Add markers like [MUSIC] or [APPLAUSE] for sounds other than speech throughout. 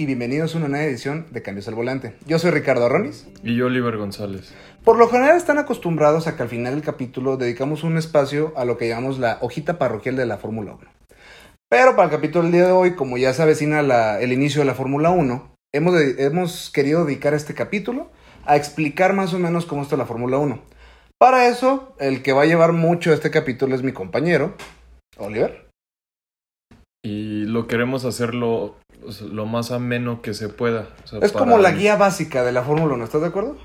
y bienvenidos a una nueva edición de Cambios al Volante. Yo soy Ricardo Arronis. Y yo, Oliver González. Por lo general están acostumbrados a que al final del capítulo dedicamos un espacio a lo que llamamos la hojita parroquial de la Fórmula 1. Pero para el capítulo del día de hoy, como ya se avecina la- el inicio de la Fórmula 1, hemos, de- hemos querido dedicar este capítulo a explicar más o menos cómo está la Fórmula 1. Para eso, el que va a llevar mucho este capítulo es mi compañero, Oliver. Y lo queremos hacerlo o sea, lo más ameno que se pueda. o sea, Es como la guía básica de la Fórmula 1, ¿estás de acuerdo?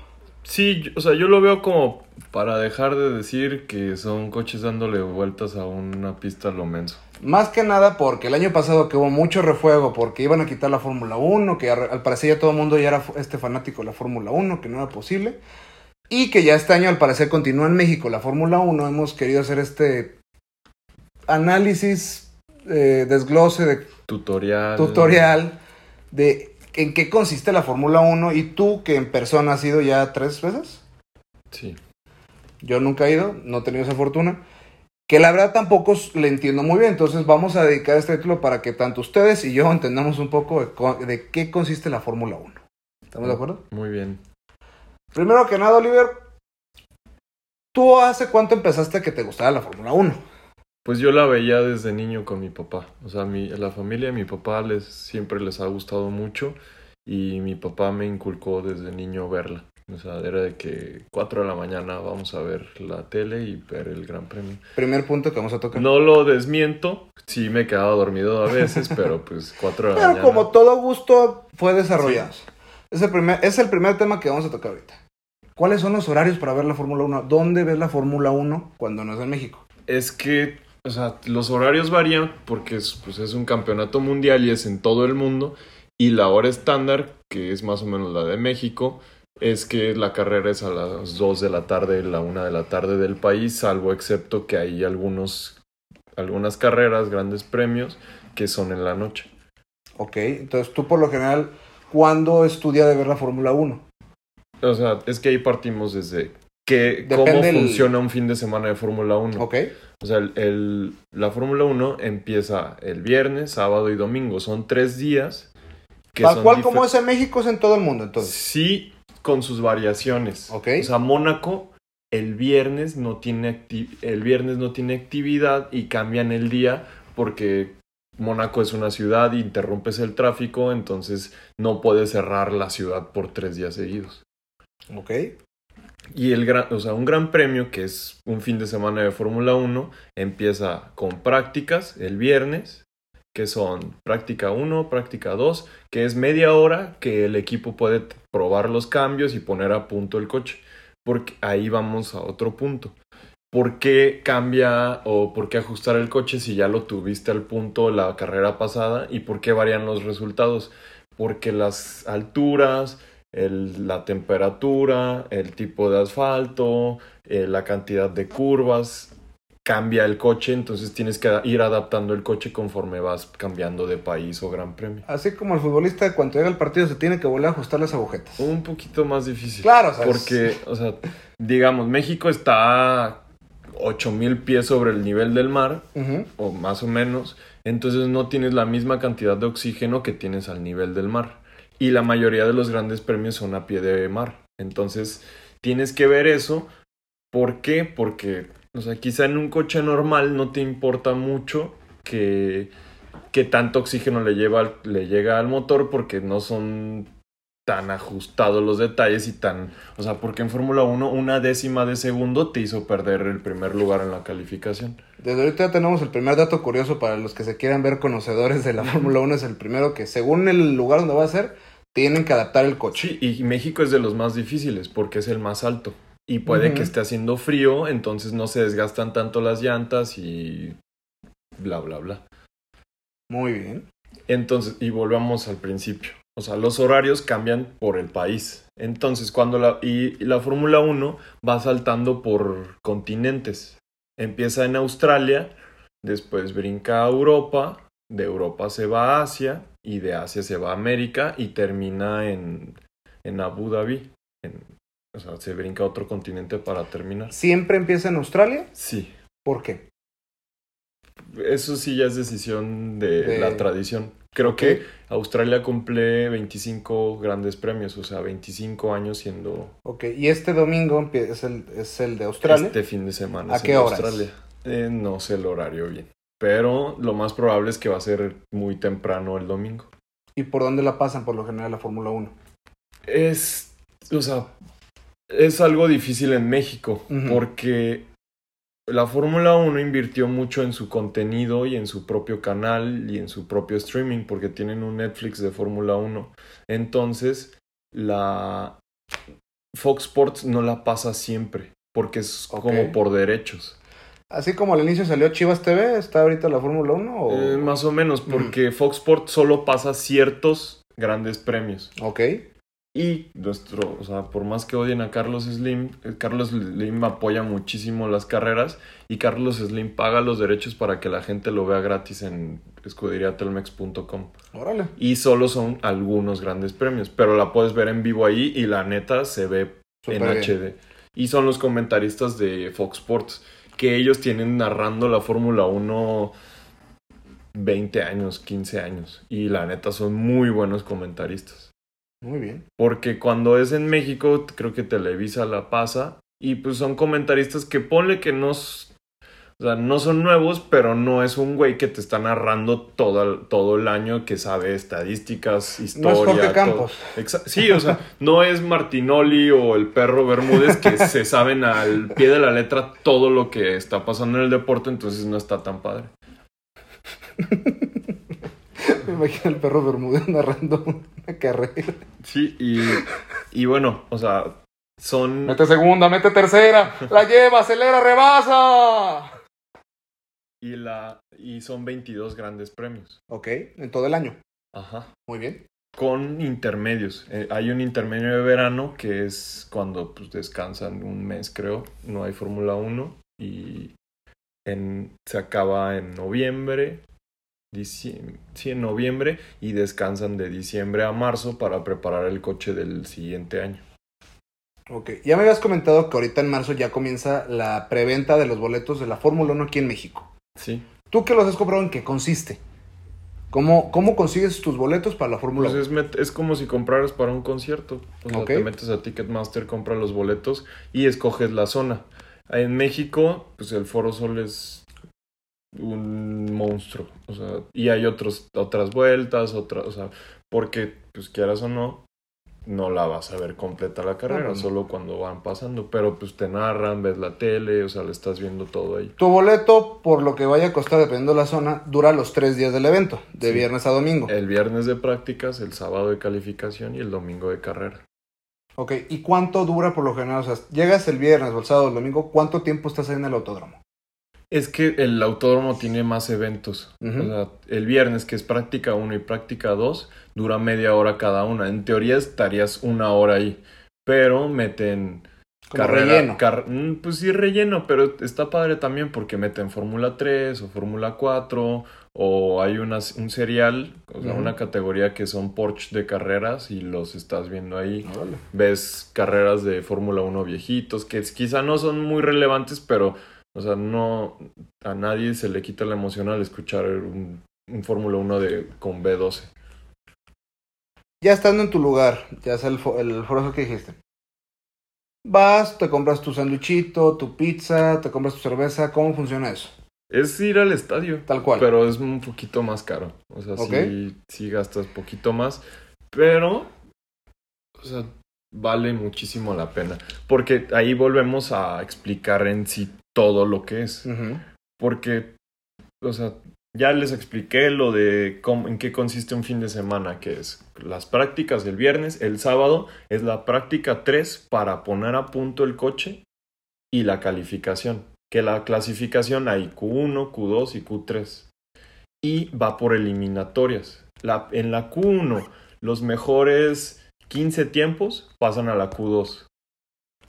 Sí, yo- o sea, yo lo veo como para dejar de decir que son coches dándole vueltas a una pista lo menso. Más que nada porque el año pasado que hubo mucho refuego porque iban a quitar la Fórmula 1, que al parecer ya todo el mundo ya era este fanático de la Fórmula 1, que no era posible. Y que ya este año al parecer continúa en México la Fórmula 1, hemos querido hacer este análisis, eh, desglose de Tutorial. tutorial de en qué consiste la Fórmula 1 y tú que en persona has ido ya tres veces. Sí. Yo nunca he ido, no he tenido esa fortuna. Que la verdad tampoco le entiendo muy bien. Entonces vamos a dedicar este título para que tanto ustedes y yo entendamos un poco de, de qué consiste la Fórmula 1. ¿Estamos de acuerdo? Muy bien. Primero que nada, Oliver, ¿tú hace cuánto empezaste que te gustaba la Fórmula 1? Pues yo la veía desde niño con mi papá. O sea, mi, la familia de mi papá les, siempre les ha gustado mucho y mi papá me inculcó desde niño verla. O sea, era de que 4 de la mañana vamos a ver la tele y ver el Gran Premio. Primer punto que vamos a tocar. No lo desmiento, sí me quedaba dormido a veces, pero pues 4 de la Pero mañana. como todo gusto fue desarrollado. Es, el primer, es el primer tema que vamos a tocar ahorita. ¿Cuáles son los horarios para ver la Fórmula 1? ¿Dónde ves la Fórmula 1 cuando no es en México? Es que, o sea, los horarios varían porque es, pues, es un campeonato mundial y es en todo el mundo. Y la hora estándar, que es más o menos la de México, es que la carrera es a las 2 de la tarde, la 1 de la tarde del país, salvo excepto que hay algunos, algunas carreras, grandes premios, que son en la noche. Ok, entonces tú por lo general, ¿cuándo estudia de ver la Fórmula 1? O sea, es que ahí partimos desde que, cómo el- funciona un fin de semana de Fórmula 1. Ok, O sea, el, el- la Fórmula 1 empieza el viernes, sábado y domingo. Son tres días. Que tal son cual como es en México es en todo el mundo, entonces. Sí, con sus variaciones. Ok. O sea, Mónaco el viernes no tiene el viernes no tiene actividad y cambian el día porque Mónaco es una ciudad interrumpes el tráfico, entonces no puedes cerrar la ciudad por tres días seguidos. Ok, Y el gran, o sea, un gran premio, que es un fin de semana de Fórmula 1, empieza con prácticas el viernes, que son práctica 1, práctica 2, que es media hora que el equipo puede probar los cambios y poner a punto el coche. Porque ahí vamos a otro punto. ¿Por qué cambia o por qué ajustar el coche si ya lo tuviste al punto la carrera pasada? ¿Y por qué varían los resultados? Porque las alturas, el- la temperatura, el tipo de asfalto, eh, la cantidad de curvas, cambia el coche, entonces tienes que ir adaptando el coche conforme vas cambiando de país o gran premio. así como el futbolista cuando llega al partido se tiene que volver a ajustar las agujetas. Un poquito más difícil. Claro, sea, Porque, o sea, digamos, México está a 8000 pies sobre el nivel del mar, o más o menos, entonces no tienes la misma cantidad de oxígeno que tienes al nivel del mar. Y la mayoría de los grandes premios son a pie de mar. Entonces, tienes que ver eso. ¿Por qué? Porque, o sea, quizá en un coche normal no te importa mucho que, que tanto oxígeno le, lleva, le llega al motor porque no son tan ajustados los detalles y tan... O sea, porque en Fórmula 1 una décima de segundo te hizo perder el primer lugar en la calificación. Desde ahorita ya tenemos el primer dato curioso para los que se quieran ver conocedores de la Fórmula 1. Es el primero que, según el lugar donde va a ser, tienen que adaptar el coche. Sí, y México es de los más difíciles porque es el más alto. Y puede que esté haciendo frío, entonces no se desgastan tanto las llantas y bla, bla, bla. Muy bien. Entonces, y volvamos al principio. O sea, los horarios cambian por el país. Entonces, cuando la, y la Fórmula 1 va saltando por continentes. Empieza en Australia, después brinca a Europa, de Europa se va a Asia y de Asia se va a América y termina en, en Abu Dhabi. En- o sea, se brinca a otro continente para terminar. ¿Siempre empieza en Australia? Sí, ¿Por qué? Eso sí ya es decisión de, De- la tradición. Creo que Australia cumple 25 grandes premios, o sea, 25 años siendo Ok, y este domingo es el, es el de Australia. este fin de semana. ¿A es qué? Australia. Eh, no sé el horario bien, pero lo más probable es que va a ser muy temprano el domingo. ¿Y por dónde la pasan por lo general la Fórmula 1? Es, o sea, es algo difícil en México porque la Fórmula 1 invirtió mucho en su contenido y en su propio canal y en su propio streaming porque tienen un Netflix de Fórmula 1. Entonces, la Fox Sports no la pasa siempre porque es como por derechos. Así como al inicio salió Chivas TV, ¿está ahorita la Fórmula 1? O... Eh, más o menos porque Fox Sports solo pasa ciertos grandes premios. Ok. Y nuestro, o sea, por más que odien a Carlos Slim, eh, Carlos Slim apoya muchísimo las carreras y Carlos Slim paga los derechos para que la gente lo vea gratis en escuderiatelmex.com. Órale. Y solo son algunos grandes premios, pero la puedes ver en vivo ahí y la neta se ve en bien. HD. Y son los comentaristas de Fox Sports, que ellos tienen narrando la Fórmula 1 20 años, 15 años. Y la neta son muy buenos comentaristas. Muy bien. Porque cuando es en México, creo que Televisa la pasa. Y pues son comentaristas que ponle que no, o sea, no son nuevos, pero no es un güey que te está narrando todo, el- todo el año que sabe estadísticas, No historia. es Jorge todo. Campos. Sí, o sea, no es Martinoli o el perro Bermúdez que [LAUGHS] se saben al pie de la letra todo lo que está pasando en el deporte, entonces no está tan padre. Me imagino el perro Bermúdez narrando una carrera. Sí, y, y bueno, o sea, son... Mete segunda, mete tercera. La lleva, acelera, rebasa. Y, la, y son 22 grandes premios. Ok, en todo el año. Ajá. Muy bien. Con intermedios. Eh, hay un intermedio de verano que es cuando pues, descansan un mes, creo. No hay Fórmula 1. Y en, se acaba en noviembre. dicie- sí, en noviembre. Y descansan de diciembre a marzo para preparar el coche del siguiente año. Ok, ya me habías comentado que ahorita en marzo ya comienza la preventa de los boletos de la Fórmula 1 aquí en México. Sí. ¿Tú que los has comprado en qué consiste? ¿Cómo, cómo consigues tus boletos para la Fórmula Pues 1? es, met- es como si compraras para un concierto. O sea, te metes a Ticketmaster, compras los boletos y escoges la zona. En México, pues el Foro Sol es un monstruo. O sea, y hay otros, otras vueltas, otras, o sea, porque, pues quieras o no, no la vas a ver completa la carrera, solo cuando van pasando. Pero pues te narran, ves la tele, o sea, le estás viendo todo ahí. Tu boleto, por lo que vaya a costar dependiendo de la zona, dura los tres días del evento, de Sí. viernes a domingo. El viernes de prácticas, el sábado de calificación y el domingo de carrera. Ok, ¿y cuánto dura por lo general? O sea, llegas el viernes o el sábado o el domingo, ¿cuánto tiempo estás ahí en el autódromo? Es que el autódromo tiene más eventos. O sea, el viernes, que es práctica 1 y práctica 2, dura media hora cada una. En teoría estarías una hora ahí. Pero meten Como carrera. relleno. car- mm, pues sí, relleno, pero está padre también porque meten Fórmula 3 o Fórmula 4. O hay unas, un serial, o sea, una categoría que son Porsche de carreras y los estás viendo ahí Órale. ves carreras de Fórmula 1 viejitos que quizá no son muy relevantes, pero, o sea, no a nadie se le quita la emoción al escuchar un, un Fórmula 1 de, con B12. Ya estando en tu lugar, ya sea el, el foro que dijiste. Vas, te compras tu sanduichito, tu pizza, te compras tu cerveza. ¿Cómo funciona eso? Es ir al estadio, Tal cual. pero es un poquito más caro. O sea, sí, sí gastas poquito más, pero, o sea, vale muchísimo la pena. Porque ahí volvemos a explicar en sí todo lo que es. Porque, o sea, ya les expliqué lo de cómo, en qué consiste un fin de semana, que es las prácticas el viernes, el sábado es la práctica 3 para poner a punto el coche y la calificación, que la clasificación hay Q1, Q2 y Q3. Y va por eliminatorias. La, en la Q1, los mejores 15 tiempos pasan a la Q2.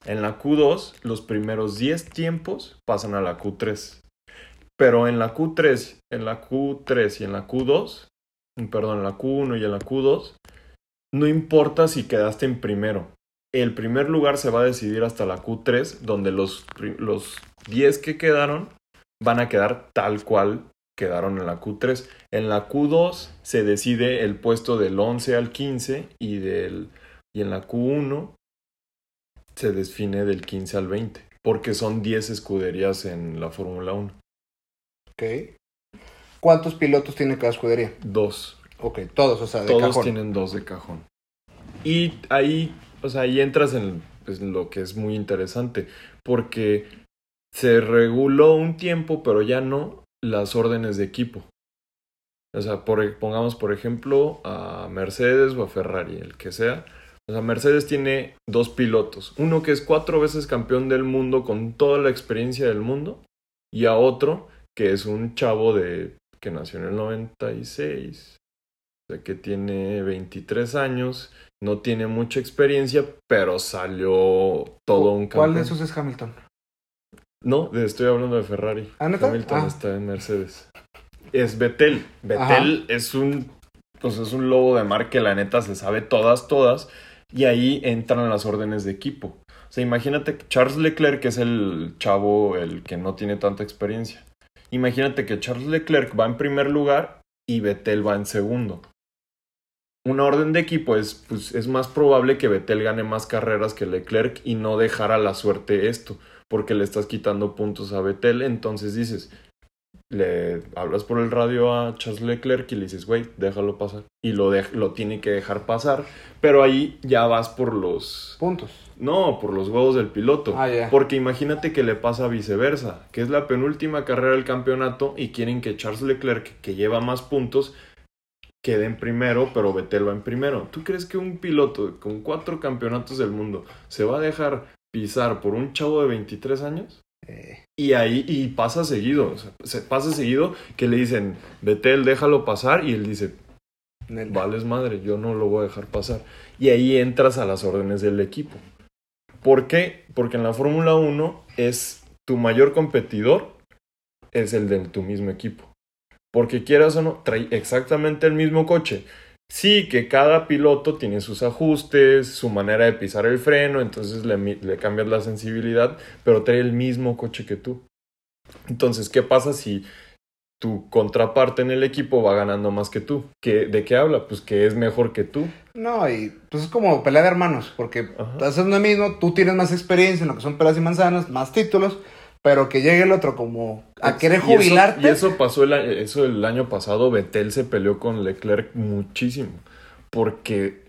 En la Q2, los primeros 10 tiempos pasan a la Q3. Pero en la Q3, en la Q3 y en la Q2, perdón, en la Q1 y en la Q2, no importa si quedaste en primero. El primer lugar se va a decidir hasta la Q3, donde los, los 10 que quedaron van a quedar tal cual quedaron en la Q3. En la Q2 se decide el puesto del 11 al 15 y, del, y en la Q1 se define del 15 al 20, porque son 10 escuderías en la Fórmula 1. Ok. ¿Cuántos pilotos tiene cada escudería? Dos. Ok, todos, o sea, de Todos cajón. tienen dos de cajón. Y ahí, o sea, ahí entras en, pues, lo que es muy interesante, porque se reguló un tiempo, pero ya no las órdenes de equipo. O sea, por, pongamos por ejemplo a Mercedes o a Ferrari, el que sea. O sea, Mercedes tiene dos pilotos. Uno que es cuatro veces campeón del mundo con toda la experiencia del mundo. Y a otro que es un chavo de que nació en el 96. O sea, que tiene 23 años. No tiene mucha experiencia, pero salió todo un campeón. ¿Cuál de esos es Hamilton? No, estoy hablando de Ferrari. ¿Ah, neta? Hamilton Ah. está en Mercedes. Es Vettel. Vettel es un pues es un lobo de mar que la neta se sabe todas, todas. Y ahí entran las órdenes de equipo. O sea, imagínate que Charles Leclerc, que es el chavo, el que no tiene tanta experiencia. Imagínate que Charles Leclerc va en primer lugar y Vettel va en segundo. Una orden de equipo es, pues, es más probable que Vettel gane más carreras que Leclerc y no dejar a la suerte esto, porque le estás quitando puntos a Vettel. Entonces dices, le hablas por el radio a Charles Leclerc y le dices, güey, déjalo pasar. Y lo, lo tiene que dejar pasar, pero ahí ya vas por los... Puntos. No, por los huevos del piloto. Ah. Porque imagínate que le pasa viceversa, que es la penúltima carrera del campeonato y quieren que Charles Leclerc, que lleva más puntos, quede en primero, pero Vettel va en primero. ¿Tú crees que un piloto con cuatro campeonatos del mundo se va a dejar pisar por un chavo de 23 años? Eh, Y ahí, y pasa seguido, o sea, se pasa seguido que le dicen, Vettel, déjalo pasar, y él dice, vales madre, yo no lo voy a dejar pasar. Y ahí entras a las órdenes del equipo. ¿Por qué? Porque en la Fórmula 1 es tu mayor competidor, es el de tu mismo equipo. Porque quieras o no, trae exactamente el mismo coche. Sí, que cada piloto tiene sus ajustes, su manera de pisar el freno, entonces le, le cambias la sensibilidad, pero trae el mismo coche que tú. Entonces, ¿qué pasa si tu contraparte en el equipo va ganando más que tú? ¿Qué, ¿De qué habla? Pues que es mejor que tú. No, y pues es como pelea de hermanos, porque Ajá. haces lo mismo, tú tienes más experiencia en lo que son peras y manzanas, más títulos, pero que llegue el otro como a querer Y eso- jubilarte. Y eso, pasó el, eso el año pasado. Vettel se peleó con Leclerc muchísimo. Porque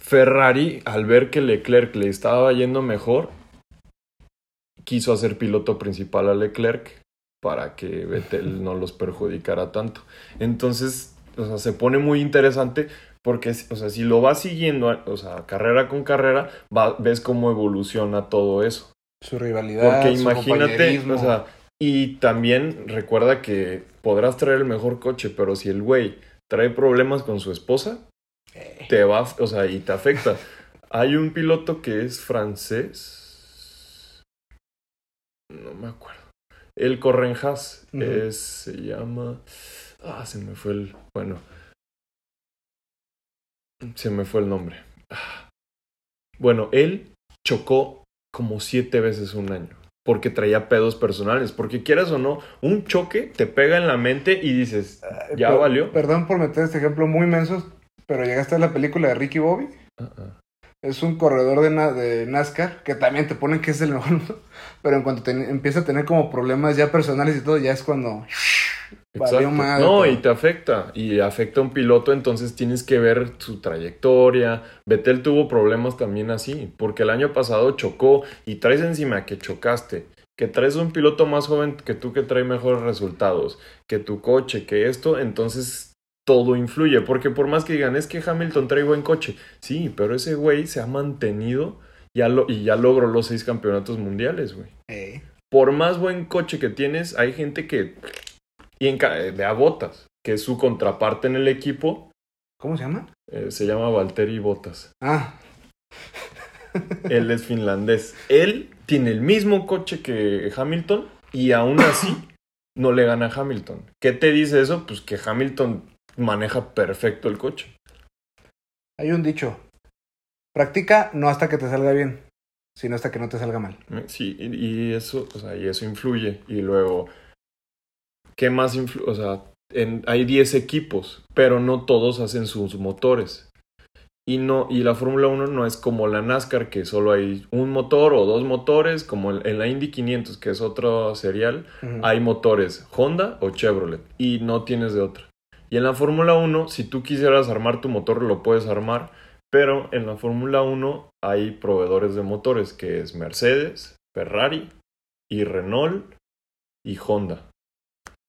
Ferrari, al ver que Leclerc le estaba yendo mejor, quiso hacer piloto principal a Leclerc para que Vettel no los perjudicara tanto. Entonces, o sea, se pone muy interesante porque, o sea, si lo vas siguiendo, o sea, carrera con carrera, va- ves cómo evoluciona todo eso. Su rivalidad, Porque su imagínate, compañerismo. o sea, y también recuerda que podrás traer el mejor coche, pero si el güey trae problemas con su esposa, Eh, te va, o sea, y te afecta. Hay un piloto que es francés. No me acuerdo. El corre en Haas. Ujú. es, se llama. Ah, se me fue el. Bueno. Se me fue el nombre. Ah. Bueno, él chocó como siete veces un año. Porque traía pedos personales. Porque quieras o no, un choque te pega en la mente y dices, ya per- valió. Perdón por meter este ejemplo muy menso, pero llegaste a la película de Ricky Bobby. Ah, ah. Es un corredor de, na- de NASCAR que también te ponen que es el mejor, pero en cuanto te- empieza a tener como problemas ya personales y todo, ya es cuando Exacto. madre No, y te afecta. Y afecta a un piloto, entonces tienes que ver su trayectoria. Vettel tuvo problemas también así, porque el año pasado chocó y traes encima que chocaste, que traes un piloto más joven que tú que trae mejores resultados, que tu coche, que esto, entonces todo influye, porque por más que digan, es que Hamilton trae buen coche, sí, pero ese güey se ha mantenido ya lo, y ya logró los seis campeonatos mundiales, güey Eh, por más buen coche que tienes, hay gente que. Y en, de botas, que es su contraparte en el equipo, ¿Cómo se llama? eh, se llama Valtteri Bottas. Ah, Él es finlandés. Él tiene el mismo coche que Hamilton y aún así no le gana a Hamilton. ¿Qué te dice eso? Pues que Hamilton maneja perfecto el coche. hay un dicho. Practica no hasta que te salga bien, sino hasta que no te salga mal. Sí, y, y eso, o sea, y eso influye. Y luego, ¿qué más influ o sea, en- hay 10 equipos, pero no todos hacen sus motores. Y no y la Fórmula 1 no es como la NASCAR que solo hay un motor o dos motores, como en en la Indy 500 que es otro serial, hay motores Honda o Chevrolet y no tienes de otra. Y en la Fórmula 1, si tú quisieras armar tu motor, lo puedes armar, pero en la Fórmula 1 hay proveedores de motores que es Mercedes, Ferrari y Renault y Honda.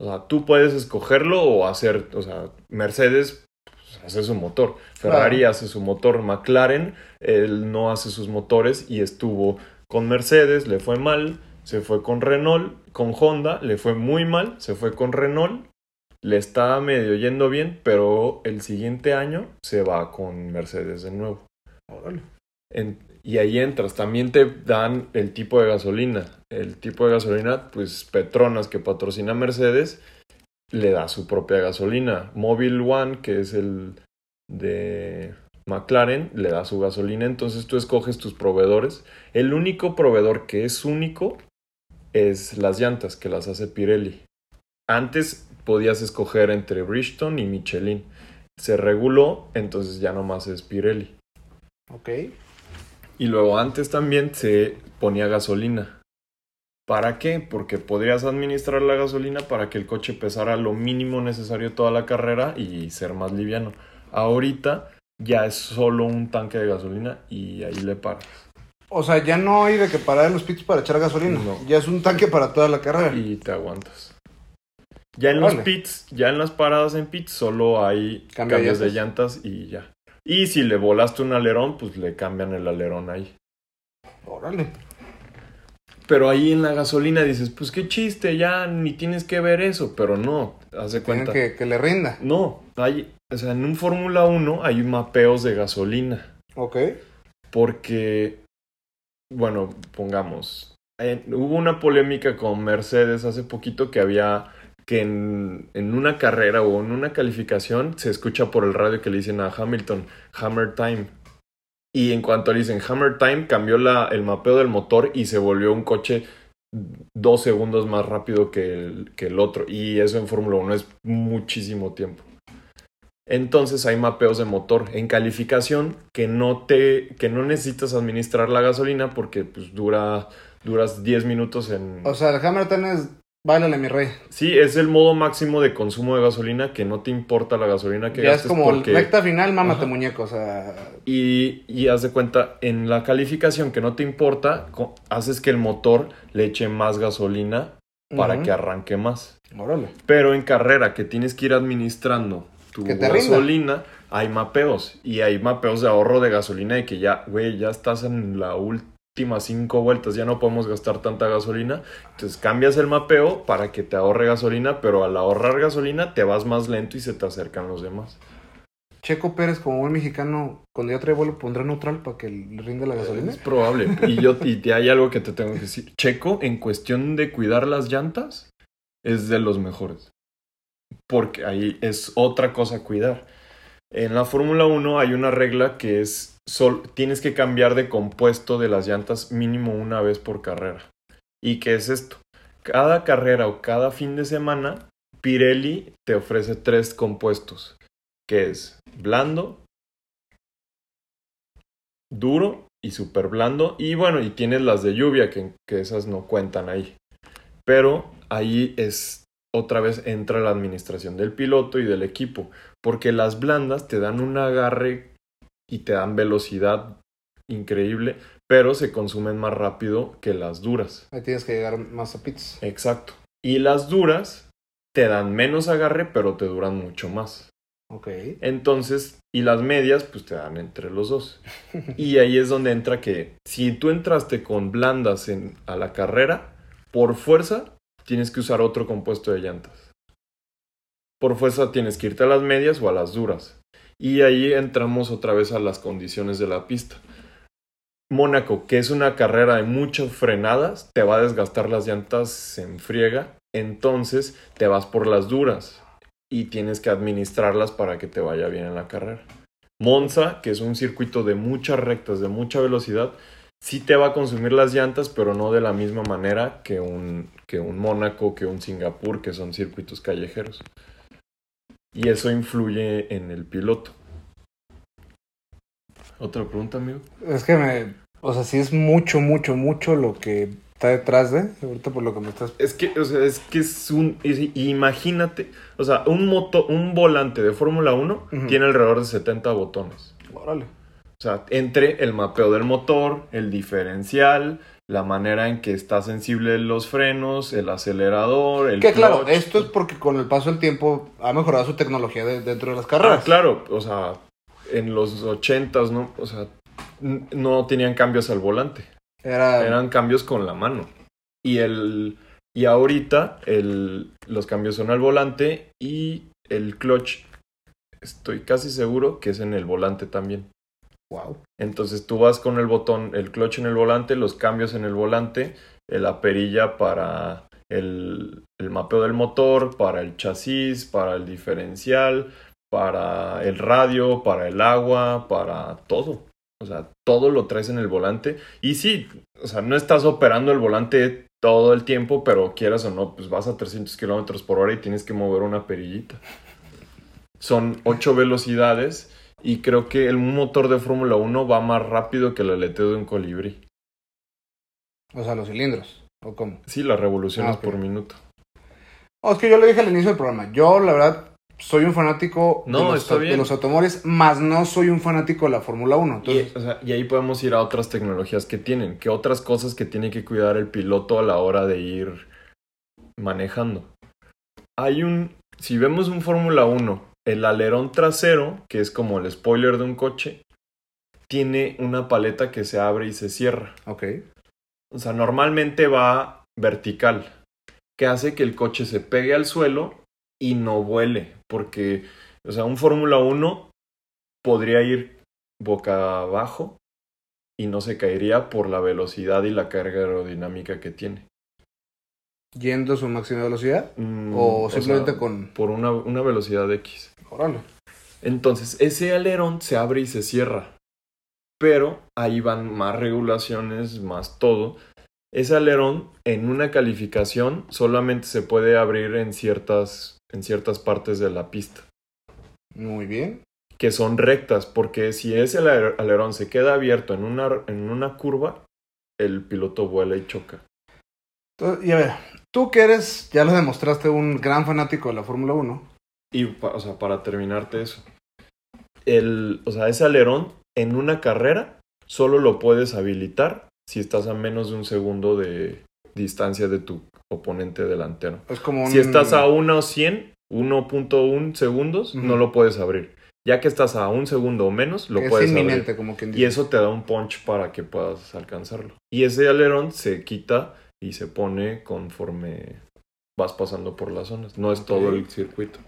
O sea, tú puedes escogerlo o hacer, o sea, Mercedes pues, hace su motor, Ferrari Claro. hace su motor, McLaren él no hace sus motores y estuvo con Mercedes, le fue mal, se fue con Renault, con Honda, le fue muy mal, se fue con Renault, le está medio yendo bien, pero el siguiente año se va con Mercedes de nuevo. Órale. En- y ahí entras, también te dan el tipo de gasolina. El tipo de gasolina, pues Petronas, que patrocina Mercedes, le da su propia gasolina. Mobile One, que es el de McLaren, le da su gasolina. Entonces tú escoges tus proveedores. El único proveedor que es único es las llantas, que las hace Pirelli. Antes podías escoger entre Bridgestone y Michelin. Se reguló, entonces ya nomás es Pirelli. Ok. Y luego antes también se ponía gasolina. ¿Para qué? Porque podrías administrar la gasolina para que el coche pesara lo mínimo necesario toda la carrera y ser más liviano. Ahorita ya es solo un tanque de gasolina y ahí le paras. O sea, ya no hay de que parar en los pits para echar gasolina. No. Ya es un tanque para toda la carrera. Y te aguantas. Ya en los pits, ya en las paradas en pits, solo hay Cambio de cambios de llantas y ya. Y si le volaste un alerón, pues le cambian el alerón ahí. Órale. Pero ahí en la gasolina dices, pues qué chiste, ya ni tienes que ver eso, pero no, Tienen cuenta. que, que le rinda. No, hay, o sea, en un Fórmula 1 hay mapeos de gasolina, Ok. porque, bueno, pongamos, eh, hubo una polémica con Mercedes hace poquito que había que en, una carrera o en una calificación se escucha por el radio que le dicen a Hamilton, Hammer Time. Y en cuanto le dicen Hammer Time, cambió el mapeo del motor y se volvió un coche dos segundos más rápido que el, otro. Y eso en Fórmula 1 es muchísimo tiempo. Entonces hay mapeos de motor en calificación que no te que no necesitas administrar la gasolina porque pues dura duras 10 minutos en O sea, el Hamilton es. Báilale, mi rey. Sí, es el modo máximo de consumo de gasolina que no te importa la gasolina que ya es gastes como porque recta final, mámate Ajá. muñeco. O sea. y, y haz de cuenta, en la calificación que no te importa, haces que el motor le eche más gasolina para que arranque más. Órale. Pero en carrera que tienes que ir administrando tu Que te rinda. gasolina, hay mapeos. Y hay mapeos de ahorro de gasolina de que ya, güey, ya estás en la última cinco vueltas, ya no podemos gastar tanta gasolina. Entonces cambias el mapeo para que te ahorre gasolina, pero al ahorrar gasolina te vas más lento y se te acercan los demás. Checo Pérez, como buen mexicano, cuando ya trae vuelo, pondrá neutral para que le rinde la gasolina. Es probable. Y yo y te- hay algo que te tengo que decir. Checo, en cuestión de cuidar las llantas, es de los mejores. Porque ahí es otra cosa cuidar. En la Fórmula 1 hay una regla que es tienes que cambiar de compuesto de las llantas mínimo una vez por carrera. ¿Y qué es esto? Cada carrera o cada fin de semana, Pirelli te ofrece tres compuestos, que es blando, duro y súper blando. Y bueno, y tienes las de lluvia, que, que esas no cuentan ahí. Pero ahí es otra vez entra la administración del piloto y del equipo, porque las blandas te dan un agarre y te dan velocidad increíble, pero se consumen más rápido que las duras. Ahí tienes que llegar más a pits. Exacto. Y las duras te dan menos agarre, pero te duran mucho más. Ok. Entonces, y las medias, pues te dan entre los dos. [LAUGHS] Y ahí es donde entra que si tú entraste con blandas en, a la carrera, por fuerza tienes que usar otro compuesto de llantas. Por fuerza tienes que irte a las medias o a las duras. Y ahí entramos otra vez a las condiciones de la pista. Mónaco, que es una carrera de muchas frenadas, te va a desgastar las llantas en friega, entonces te vas por las duras y tienes que administrarlas para que te vaya bien en la carrera. Monza, que es un circuito de muchas rectas, de mucha velocidad, sí te va a consumir las llantas, pero no de la misma manera que un, que un Mónaco, que un Singapur, que son circuitos callejeros. Y eso influye en el piloto. ¿Otra pregunta, amigo? Es que me. O sea, sí es mucho, mucho, mucho lo que está detrás de. Ahorita por lo que me estás. Es que, o sea, es que es un. es- imagínate, o sea, un moto, un volante de Fórmula 1 Ujú. tiene alrededor de 70 botones. Órale. O sea, entre el mapeo del motor, el diferencial, la manera en que está sensible los frenos, el acelerador, el Que claro, esto es porque con el paso del tiempo ha mejorado su tecnología de- dentro de las carreras. Ah, claro, o sea, en los 80s, ¿no? O sea, no tenían cambios al volante. Era. Eran cambios con la mano. Y el y ahorita el, los cambios son al volante y el clutch estoy casi seguro que es en el volante también. Wow. Entonces tú vas con el botón, el clutch en el volante, los cambios en el volante, eh, la perilla para el, el mapeo del motor, para el chasis, para el diferencial, para el radio, para el agua, para todo. O sea, todo lo traes en el volante. Y sí, o sea, no estás operando el volante todo el tiempo, pero quieras o no, pues vas a 300 kilómetros por hora y tienes que mover una perillita. Son ocho velocidades y creo que el motor de Fórmula 1 va más rápido que el aleteo de un colibrí. O sea, los cilindros. ¿O cómo? Sí, las revoluciones Ah, por minuto. Oh, es que yo lo dije al inicio del programa. Yo, la verdad, soy un fanático No, de, los, está bien. de los automóviles, más no soy un fanático de la Fórmula 1. Entonces, Y, o sea, y ahí podemos ir a otras tecnologías que tienen, que otras cosas que tiene que cuidar el piloto a la hora de ir manejando. Hay un, si vemos un Fórmula 1, el alerón trasero, que es como el spoiler de un coche, tiene una paleta que se abre y se cierra. ok. O sea, normalmente va vertical, que hace que el coche se pegue al suelo y no vuele, porque, o sea, un Fórmula 1 podría ir boca abajo y no se caería por la velocidad y la carga aerodinámica que tiene. Yendo a su máxima velocidad. Mm, o simplemente sea, con. Por una, una velocidad X. Órale. Entonces, ese alerón se abre y se cierra. Pero ahí van más regulaciones, más todo. Ese alerón en una calificación solamente se puede abrir en ciertas, en ciertas partes de la pista, Muy bien. que son rectas, porque si ese aler- alerón se queda abierto en una, en una curva, el piloto vuela y choca. Entonces, y a ver, tú que eres, ya lo demostraste, un gran fanático de la Fórmula 1. Y, o sea, para terminarte eso, el, o sea, ese alerón en una carrera solo lo puedes habilitar si estás a menos de un segundo de distancia de tu oponente delantero. Es como un. Si estás a 1 o 100, 1.1 segundos, Ujú. no lo puedes abrir. Ya que estás a un segundo o menos, lo puedes es abrir. como quien dice. Y eso te da un punch para que puedas alcanzarlo. Y ese alerón se quita y se pone conforme vas pasando por las zonas. No es todo el circuito.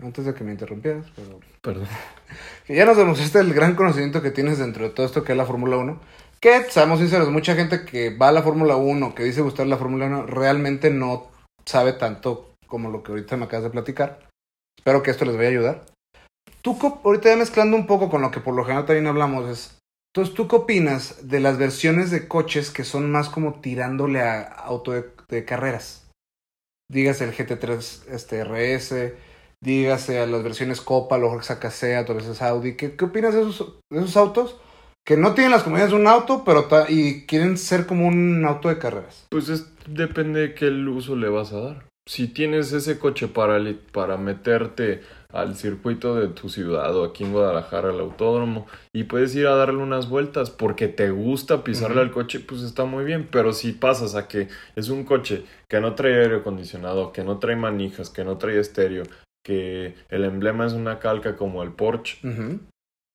Antes de que me interrumpieras, pero. Perdón. [LAUGHS] Ya nos demostraste el gran conocimiento que tienes dentro de todo esto que es la Fórmula 1. Que, seamos sinceros, mucha gente que va a la Fórmula 1, que dice gustar la Fórmula 1, realmente no sabe tanto como lo que ahorita me acabas de platicar. Espero que esto les vaya a ayudar. Tú, ahorita ya mezclando un poco con lo que por lo general también hablamos, es. Entonces, ¿tú qué opinas de las versiones de coches que son más como tirándole a auto de, carreras? Dígase el GT3 este, RS, dígase a las versiones Copa, los saca Seat, a veces Audi. ¿Qué, qué opinas de esos, de esos autos? Que no tienen las comodidades de un auto, pero y quieren ser como un auto de carreras. Pues es, depende de qué uso le vas a dar. Si tienes ese coche para, para meterte al circuito de tu ciudad o aquí en Guadalajara al autódromo y puedes ir a darle unas vueltas porque te gusta pisarle al coche, pues está muy bien. Pero si pasas a que es un coche que no trae aire acondicionado, que no trae manijas, que no trae estéreo, que el emblema es una calca como el Porsche,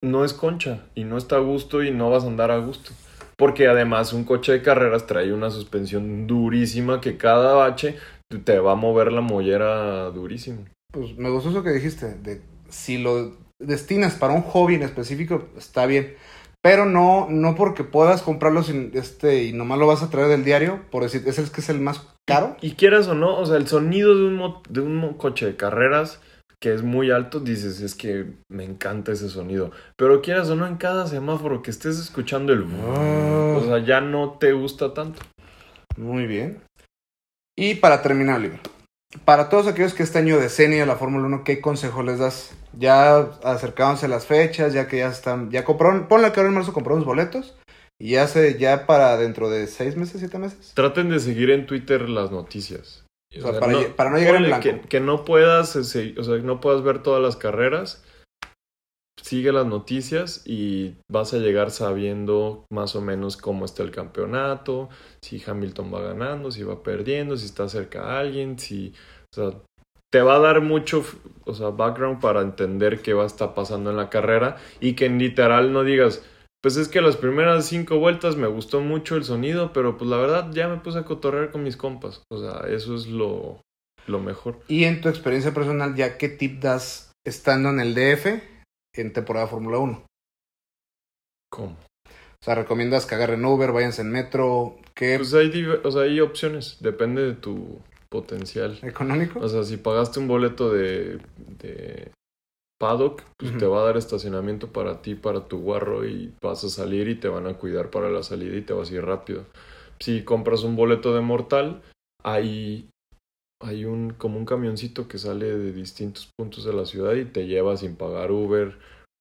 no es concha y no está a gusto y no vas a andar a gusto. Porque además un coche de carreras trae una suspensión durísima que cada bache te va a mover la mollera durísimo. Pues me gustó eso que dijiste, de si lo destinas para un hobby en específico, está bien. Pero no, no porque puedas comprarlo sin, este, y nomás lo vas a traer del diario, por decir, es el que es el más caro. Y quieras o no, o sea, el sonido de un, mo- de un coche de carreras que es muy alto, dices, es que me encanta ese sonido. Pero quieras o no, en cada semáforo que estés escuchando el... Ah. O sea, ya no te gusta tanto. Muy bien. Y para terminar, Oliver, para todos aquellos que este año decenio la Fórmula 1, ¿qué consejo les das? Ya acercándose las fechas, ya que ya están, ya compraron, ponle que ahora en marzo compramos boletos y ya se, ya para dentro de seis meses, siete meses. Traten de seguir en Twitter las noticias. O sea, para no llegar en blanco. Que, que no puedas, eh, o sea, que no puedas ver todas las carreras. Sigue las noticias y vas a llegar sabiendo más o menos cómo está el campeonato, si Hamilton va ganando, si va perdiendo, si está cerca a alguien, si, o sea, te va a dar mucho, o sea, background para entender qué va a estar pasando en la carrera y que en literal no digas, pues es que las primeras cinco vueltas me gustó mucho el sonido, pero pues la verdad ya me puse a cotorrear con mis compas. O sea, eso es lo, lo mejor. Y en tu experiencia personal, ya qué tip das estando en el DF en temporada Fórmula 1? ¿Cómo? O sea, recomiendas que agarren Uber, váyanse en metro, ¿qué Pues hay, o sea, hay opciones, depende de tu potencial. económico? O sea, si pagaste un boleto de, de paddock, pues te va a dar estacionamiento para ti, para tu guarro y vas a salir y te van a cuidar para la salida y te vas a ir rápido. Si compras un boleto de mortal, hay, hay un, como un camioncito que sale de distintos puntos de la ciudad y te lleva sin pagar Uber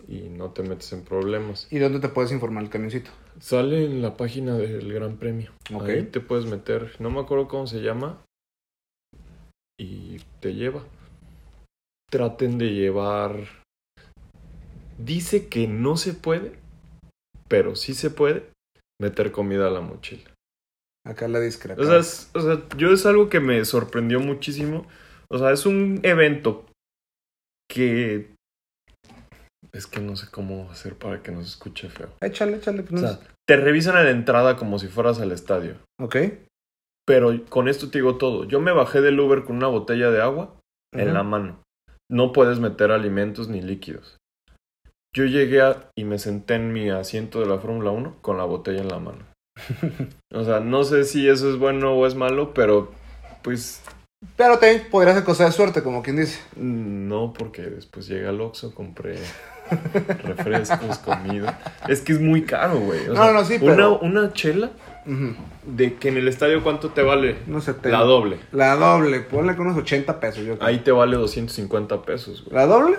y no te metes en problemas. ¿Y dónde te puedes informar el camioncito? Sale en la página del Gran Premio. Ahí te puedes meter, no me acuerdo cómo se llama, y te lleva. Traten de llevar. Dice que no se puede, pero sí se puede meter comida a la mochila. Acá la discreta. O sea, es- o sea, yo es algo que me sorprendió muchísimo. O sea, es un evento que. Es que no sé cómo hacer para que no se escuche feo. Échale, échale. pues, O sea, te revisan a la entrada como si fueras al estadio. ok. Pero con esto te digo todo. Yo me bajé del Uber con una botella de agua en la mano. No puedes meter alimentos ni líquidos. Yo llegué a- y me senté en mi asiento de la Fórmula 1 con la botella en la mano. [LAUGHS] O sea, no sé si eso es bueno o es malo, pero pues Pero también podría ser cosa de suerte, como quien dice. no, porque después llegué al Oxxo, compré refrescos, [LAUGHS] comida. Es que es muy caro, güey. O No, sea, no, sí, una, pero- una chela de que en el estadio cuánto te vale No sé. te- la doble. La doble. Ponle con unos 80 pesos, yo creo. Ahí te vale 250 pesos, güey. ¿La doble?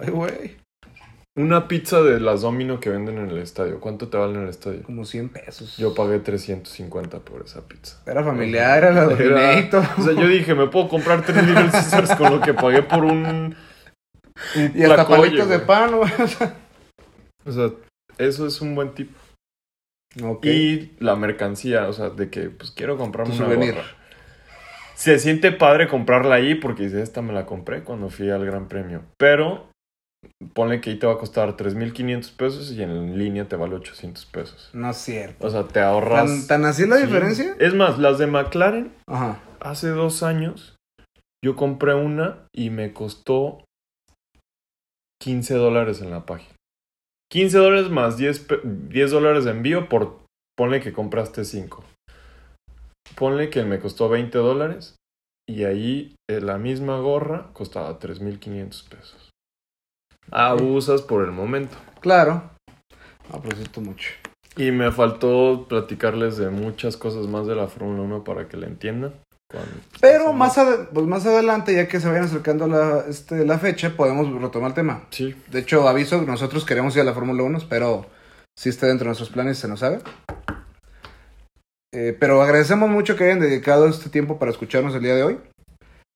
Ay, güey. Una pizza de las Domino que venden en el estadio. ¿Cuánto te vale en el estadio? Como 100 pesos. Yo pagué 350 por esa pizza. Era familiar, era la Dominator. o sea, yo dije, me puedo comprar tres Little Caesars con lo que pagué por un. un Y hasta palitos de pan, güey. [LAUGHS] O sea, eso es un buen tip. Ok. Y la mercancía, o sea, de que pues quiero comprarme una souvenir. gorra. Se siente padre comprarla ahí porque dice, esta me la compré cuando fui al Gran Premio. Pero ponle que ahí te va a costar 3.500 pesos y en línea te vale 800 pesos. No es cierto. O sea, te ahorras... ¿Tan, tan así la Sí. diferencia? Es más, las de McLaren, Ajá. hace dos años, yo compré una y me costó 15 dólares en la página. 15 dólares más 10, pe- 10 dólares de envío por, ponle que compraste 5. Ponle que me costó 20 dólares y ahí eh, la misma gorra costaba 3.500 pesos. Abusas por el momento. Claro. Aprecio mucho. Y me faltó platicarles de muchas cosas más de la Fórmula 1 para que la entiendan. Pero más, pues más adelante, ya que se vayan acercando la, este, la fecha, podemos retomar el tema. Sí, De hecho, aviso, nosotros queremos ir a la Fórmula 1, pero si está dentro de nuestros planes, se nos sabe. Eh, pero agradecemos mucho que hayan dedicado este tiempo para escucharnos el día de hoy.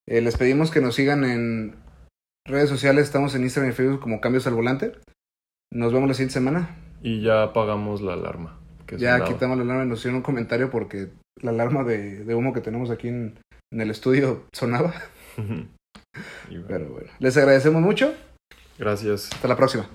Eh, les pedimos que nos sigan en redes sociales, estamos en Instagram y Facebook como Cambios al Volante. Nos vemos la siguiente semana. y ya apagamos la alarma. que Ya sonaba. quitamos la alarma y nos hicieron un comentario porque la alarma de, de humo que tenemos aquí en, en el estudio sonaba. Bueno, [LAUGHS] Pero bueno, les agradecemos mucho. Gracias. Hasta la próxima.